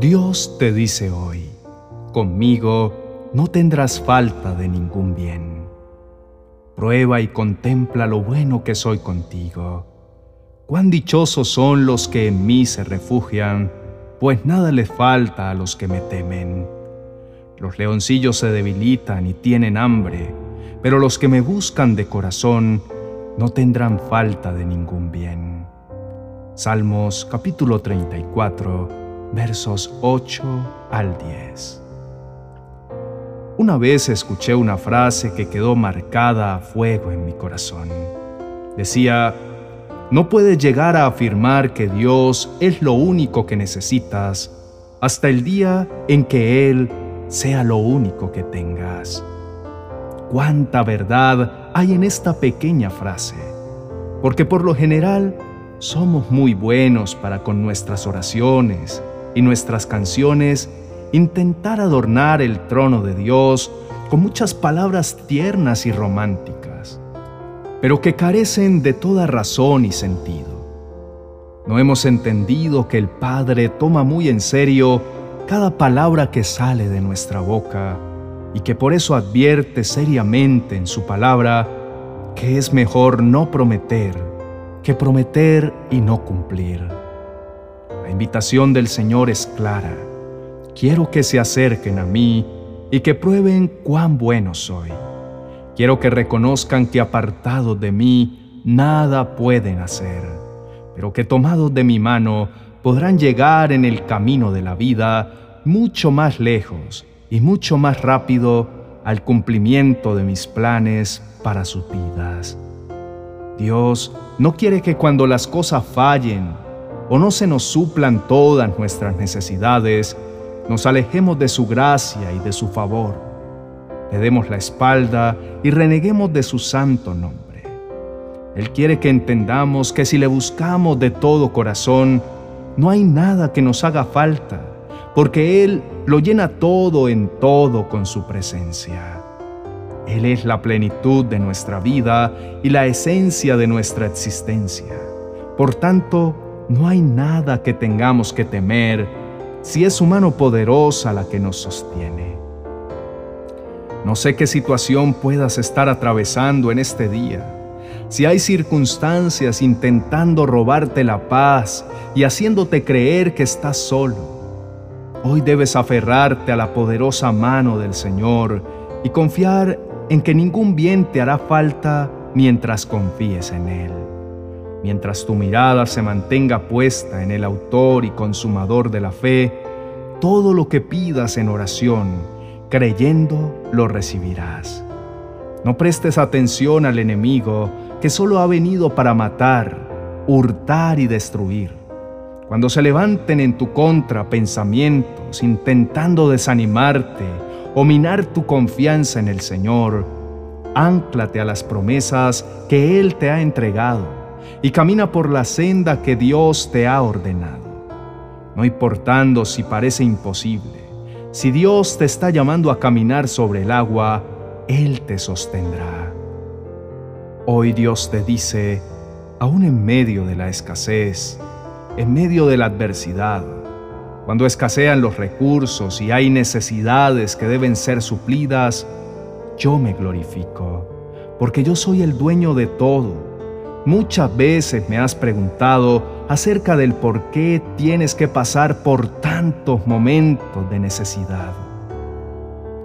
Dios te dice hoy, conmigo no tendrás falta de ningún bien. Prueba y contempla lo bueno que soy contigo. Cuán dichosos son los que en mí se refugian, pues nada les falta a los que me temen. Los leoncillos se debilitan y tienen hambre, pero los que me buscan de corazón no tendrán falta de ningún bien. Salmos capítulo 34 versos 8 al 10. Una vez escuché una frase que quedó marcada a fuego en mi corazón. Decía, no puedes llegar a afirmar que Dios es lo único que necesitas hasta el día en que Él sea lo único que tengas. Cuánta verdad hay en esta pequeña frase, porque por lo general somos muy buenos para con nuestras oraciones, y nuestras canciones intentar adornar el trono de Dios con muchas palabras tiernas y románticas, pero que carecen de toda razón y sentido. No hemos entendido que el Padre toma muy en serio cada palabra que sale de nuestra boca y que por eso advierte seriamente en su palabra que es mejor no prometer que prometer y no cumplir. La invitación del Señor es clara. Quiero que se acerquen a mí y que prueben cuán bueno soy. Quiero que reconozcan que apartados de mí nada pueden hacer, pero que tomados de mi mano podrán llegar en el camino de la vida mucho más lejos y mucho más rápido al cumplimiento de mis planes para sus vidas. Dios no quiere que cuando las cosas fallen o no se nos suplan todas nuestras necesidades, nos alejemos de su gracia y de su favor, le demos la espalda y reneguemos de su santo nombre. Él quiere que entendamos que si le buscamos de todo corazón, no hay nada que nos haga falta, porque Él lo llena todo en todo con su presencia. Él es la plenitud de nuestra vida y la esencia de nuestra existencia. Por tanto, no hay nada que tengamos que temer si es su mano poderosa la que nos sostiene. No sé qué situación puedas estar atravesando en este día. Si hay circunstancias intentando robarte la paz y haciéndote creer que estás solo, hoy debes aferrarte a la poderosa mano del Señor y confiar en que ningún bien te hará falta mientras confíes en Él. Mientras tu mirada se mantenga puesta en el autor y consumador de la fe, todo lo que pidas en oración, creyendo, lo recibirás. No prestes atención al enemigo que solo ha venido para matar, hurtar y destruir. Cuando se levanten en tu contra pensamientos intentando desanimarte o minar tu confianza en el Señor, ánclate a las promesas que Él te ha entregado y camina por la senda que Dios te ha ordenado. No importando si parece imposible, si Dios te está llamando a caminar sobre el agua, Él te sostendrá. Hoy Dios te dice, aún en medio de la escasez, en medio de la adversidad, cuando escasean los recursos y hay necesidades que deben ser suplidas, yo me glorifico, porque yo soy el dueño de todo Muchas veces me has preguntado acerca del por qué tienes que pasar por tantos momentos de necesidad.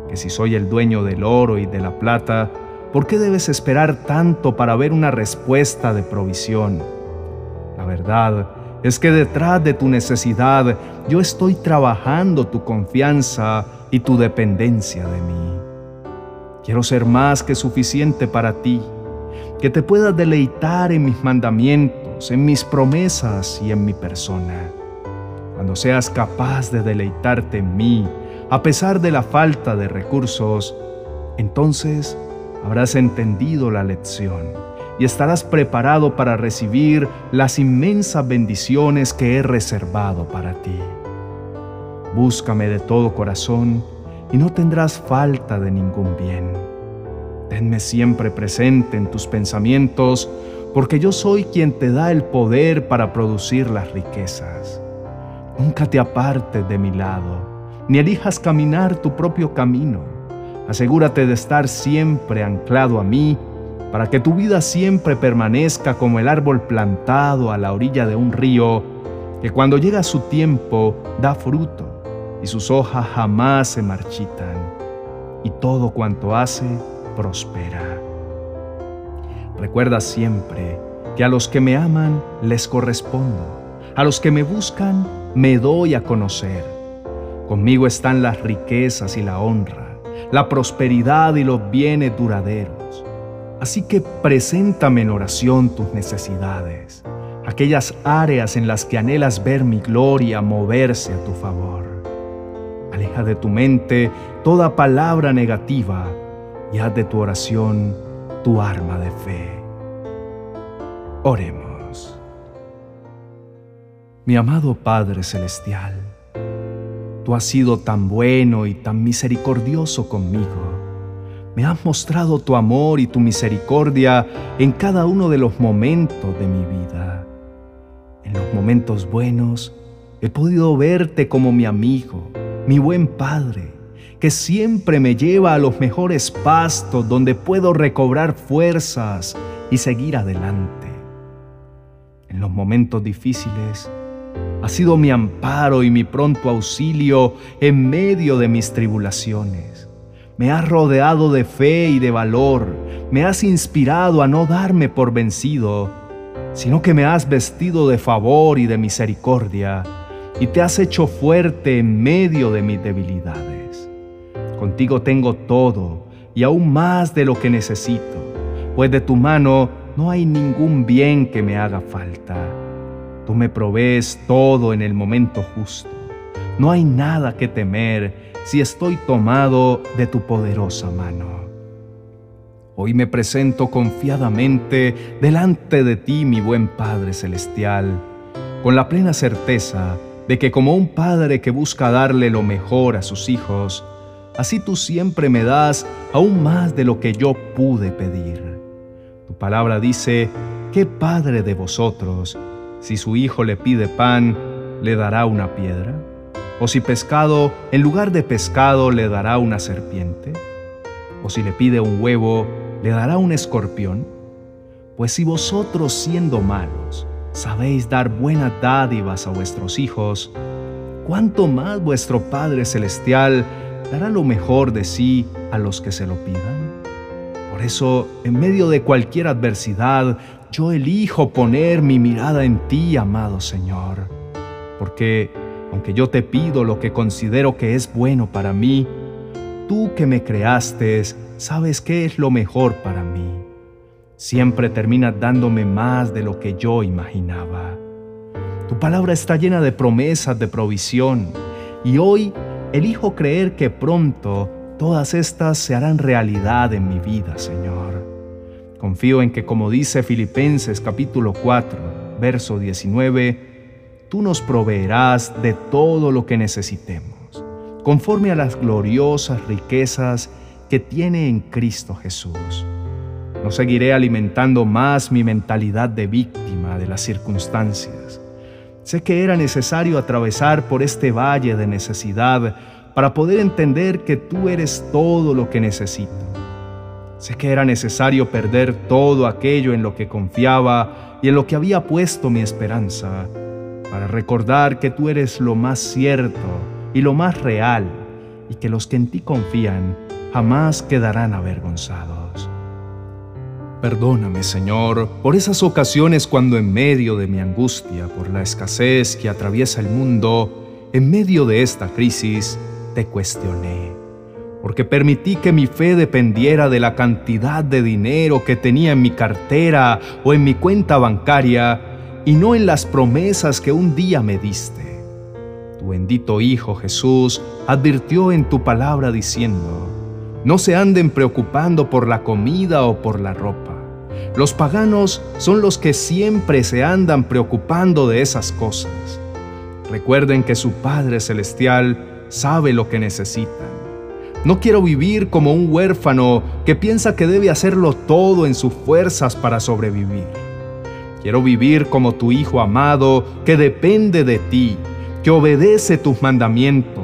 Que si soy el dueño del oro y de la plata, ¿por qué debes esperar tanto para ver una respuesta de provisión? La verdad es que detrás de tu necesidad yo estoy trabajando tu confianza y tu dependencia de mí. Quiero ser más que suficiente para ti que te puedas deleitar en mis mandamientos, en mis promesas y en mi persona. Cuando seas capaz de deleitarte en mí, a pesar de la falta de recursos, entonces habrás entendido la lección y estarás preparado para recibir las inmensas bendiciones que he reservado para ti. Búscame de todo corazón y no tendrás falta de ningún bien Tenme siempre presente en tus pensamientos, porque yo soy quien te da el poder para producir las riquezas. Nunca te apartes de mi lado, ni elijas caminar tu propio camino. Asegúrate de estar siempre anclado a mí, para que tu vida siempre permanezca como el árbol plantado a la orilla de un río, que cuando llega su tiempo da fruto, y sus hojas jamás se marchitan, y todo cuanto hace prospera. Recuerda siempre que a los que me aman les correspondo, a los que me buscan me doy a conocer. Conmigo están las riquezas y la honra, la prosperidad y los bienes duraderos. Así que preséntame en oración tus necesidades, aquellas áreas en las que anhelas ver mi gloria moverse a tu favor. Aleja de tu mente toda palabra negativa y haz de tu oración tu arma de fe. Oremos. Mi amado Padre Celestial, tú has sido tan bueno y tan misericordioso conmigo. Me has mostrado tu amor y tu misericordia en cada uno de los momentos de mi vida. En los momentos buenos he podido verte como mi amigo, mi buen Padre, que siempre me lleva a los mejores pastos donde puedo recobrar fuerzas y seguir adelante. En los momentos difíciles, ha sido mi amparo y mi pronto auxilio en medio de mis tribulaciones. Me has rodeado de fe y de valor, me has inspirado a no darme por vencido, sino que me has vestido de favor y de misericordia, y te has hecho fuerte en medio de mis debilidades. Contigo tengo todo y aún más de lo que necesito, pues de tu mano no hay ningún bien que me haga falta. Tú me provees todo en el momento justo. No hay nada que temer si estoy tomado de tu poderosa mano. Hoy me presento confiadamente delante de ti, mi buen Padre Celestial, con la plena certeza de que como un padre que busca darle lo mejor a sus hijos, Así tú siempre me das aún más de lo que yo pude pedir. Tu palabra dice, ¿qué padre de vosotros, si su hijo le pide pan, le dará una piedra? ¿O si pescado, en lugar de pescado, le dará una serpiente? ¿O si le pide un huevo, le dará un escorpión? Pues si vosotros siendo malos, sabéis dar buenas dádivas a vuestros hijos, ¿cuánto más vuestro Padre Celestial dará lo mejor de sí a los que se lo pidan. Por eso, en medio de cualquier adversidad, yo elijo poner mi mirada en ti, amado Señor. Porque, aunque yo te pido lo que considero que es bueno para mí, tú que me creaste, sabes qué es lo mejor para mí. Siempre terminas dándome más de lo que yo imaginaba. Tu palabra está llena de promesas de provisión y hoy Elijo creer que pronto todas estas se harán realidad en mi vida, Señor. Confío en que, como dice Filipenses capítulo 4, verso 19, tú nos proveerás de todo lo que necesitemos, conforme a las gloriosas riquezas que tiene en Cristo Jesús. No seguiré alimentando más mi mentalidad de víctima de las circunstancias Sé que era necesario atravesar por este valle de necesidad para poder entender que tú eres todo lo que necesito. Sé que era necesario perder todo aquello en lo que confiaba y en lo que había puesto mi esperanza, para recordar que tú eres lo más cierto y lo más real, y que los que en ti confían jamás quedarán avergonzados. Perdóname, Señor, por esas ocasiones cuando en medio de mi angustia por la escasez que atraviesa el mundo, en medio de esta crisis, te cuestioné, porque permití que mi fe dependiera de la cantidad de dinero que tenía en mi cartera o en mi cuenta bancaria y no en las promesas que un día me diste. Tu bendito Hijo Jesús advirtió en tu palabra diciendo, no se anden preocupando por la comida o por la ropa los paganos son los que siempre se andan preocupando de esas cosas. Recuerden que su Padre Celestial sabe lo que necesitan. No quiero vivir como un huérfano que piensa que debe hacerlo todo en sus fuerzas para sobrevivir. Quiero vivir como tu Hijo amado que depende de ti, que obedece tus mandamientos,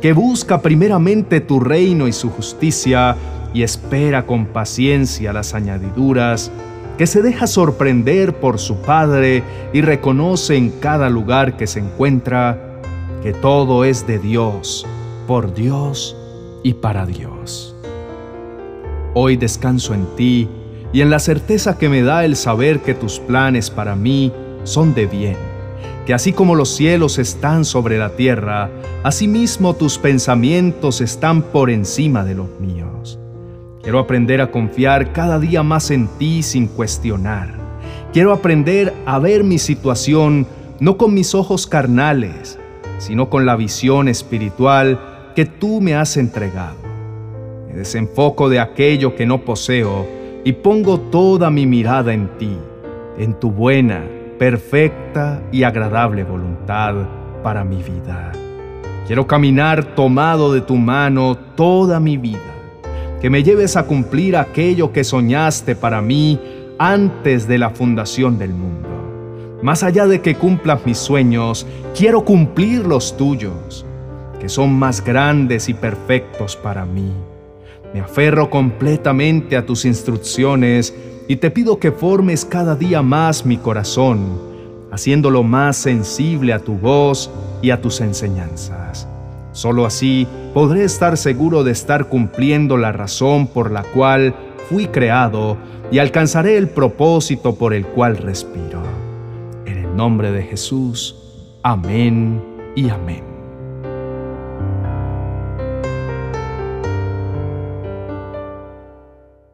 que busca primeramente tu reino y su justicia, y espera con paciencia las añadiduras, que se deja sorprender por su Padre y reconoce en cada lugar que se encuentra que todo es de Dios, por Dios y para Dios. Hoy descanso en ti y en la certeza que me da el saber que tus planes para mí son de bien, que así como los cielos están sobre la tierra, asimismo tus pensamientos están por encima de los míos. Quiero aprender a confiar cada día más en ti sin cuestionar. Quiero aprender a ver mi situación no con mis ojos carnales, sino con la visión espiritual que tú me has entregado. Me desenfoco de aquello que no poseo y pongo toda mi mirada en ti, en tu buena, perfecta y agradable voluntad para mi vida. Quiero caminar tomado de tu mano toda mi vida, que me lleves a cumplir aquello que soñaste para mí antes de la fundación del mundo. Más allá de que cumplas mis sueños, quiero cumplir los tuyos, que son más grandes y perfectos para mí. Me aferro completamente a tus instrucciones y te pido que formes cada día más mi corazón, haciéndolo más sensible a tu voz y a tus enseñanzas. Solo así podré estar seguro de estar cumpliendo la razón por la cual fui creado y alcanzaré el propósito por el cual respiro. En el nombre de Jesús, amén y amén.